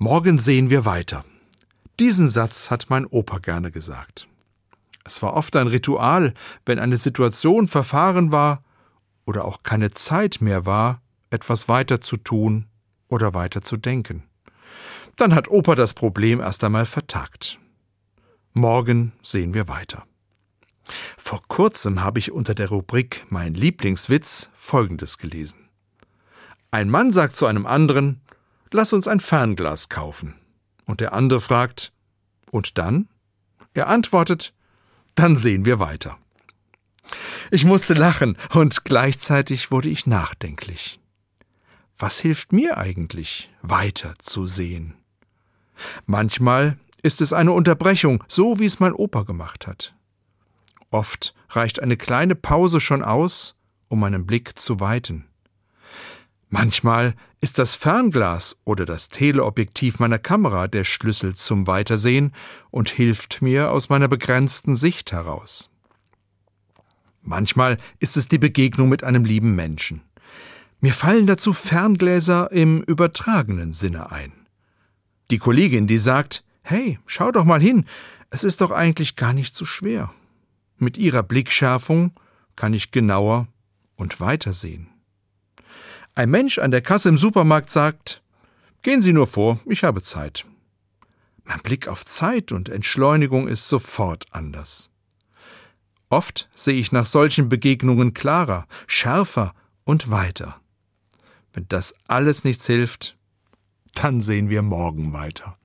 Morgen sehen wir weiter. Diesen Satz hat mein Opa gerne gesagt. Es war oft ein Ritual, wenn eine Situation verfahren war oder auch keine Zeit mehr war, etwas weiter zu tun oder weiter zu denken. Dann hat Opa das Problem erst einmal vertagt. Morgen sehen wir weiter. Vor kurzem habe ich unter der Rubrik Mein Lieblingswitz Folgendes gelesen. Ein Mann sagt zu einem anderen, Lass uns ein Fernglas kaufen. Und der andere fragt, Und dann? Er antwortet, Dann sehen wir weiter. Ich musste lachen und gleichzeitig wurde ich nachdenklich. Was hilft mir eigentlich, weiter zu sehen? Manchmal ist es eine Unterbrechung, so wie es mein Opa gemacht hat. Oft reicht eine kleine Pause schon aus, um meinen Blick zu weiten. Manchmal ist das Fernglas oder das Teleobjektiv meiner Kamera der Schlüssel zum Weitersehen und hilft mir aus meiner begrenzten Sicht heraus. Manchmal ist es die Begegnung mit einem lieben Menschen. Mir fallen dazu Ferngläser im übertragenen Sinne ein. Die Kollegin, die sagt, hey, schau doch mal hin, es ist doch eigentlich gar nicht so schwer. Mit ihrer Blickschärfung kann ich genauer und weiter sehen. Ein Mensch an der Kasse im Supermarkt sagt, gehen Sie nur vor, ich habe Zeit. Mein Blick auf Zeit und Entschleunigung ist sofort anders. Oft sehe ich nach solchen Begegnungen klarer, schärfer und weiter. Wenn das alles nichts hilft, dann sehen wir morgen weiter.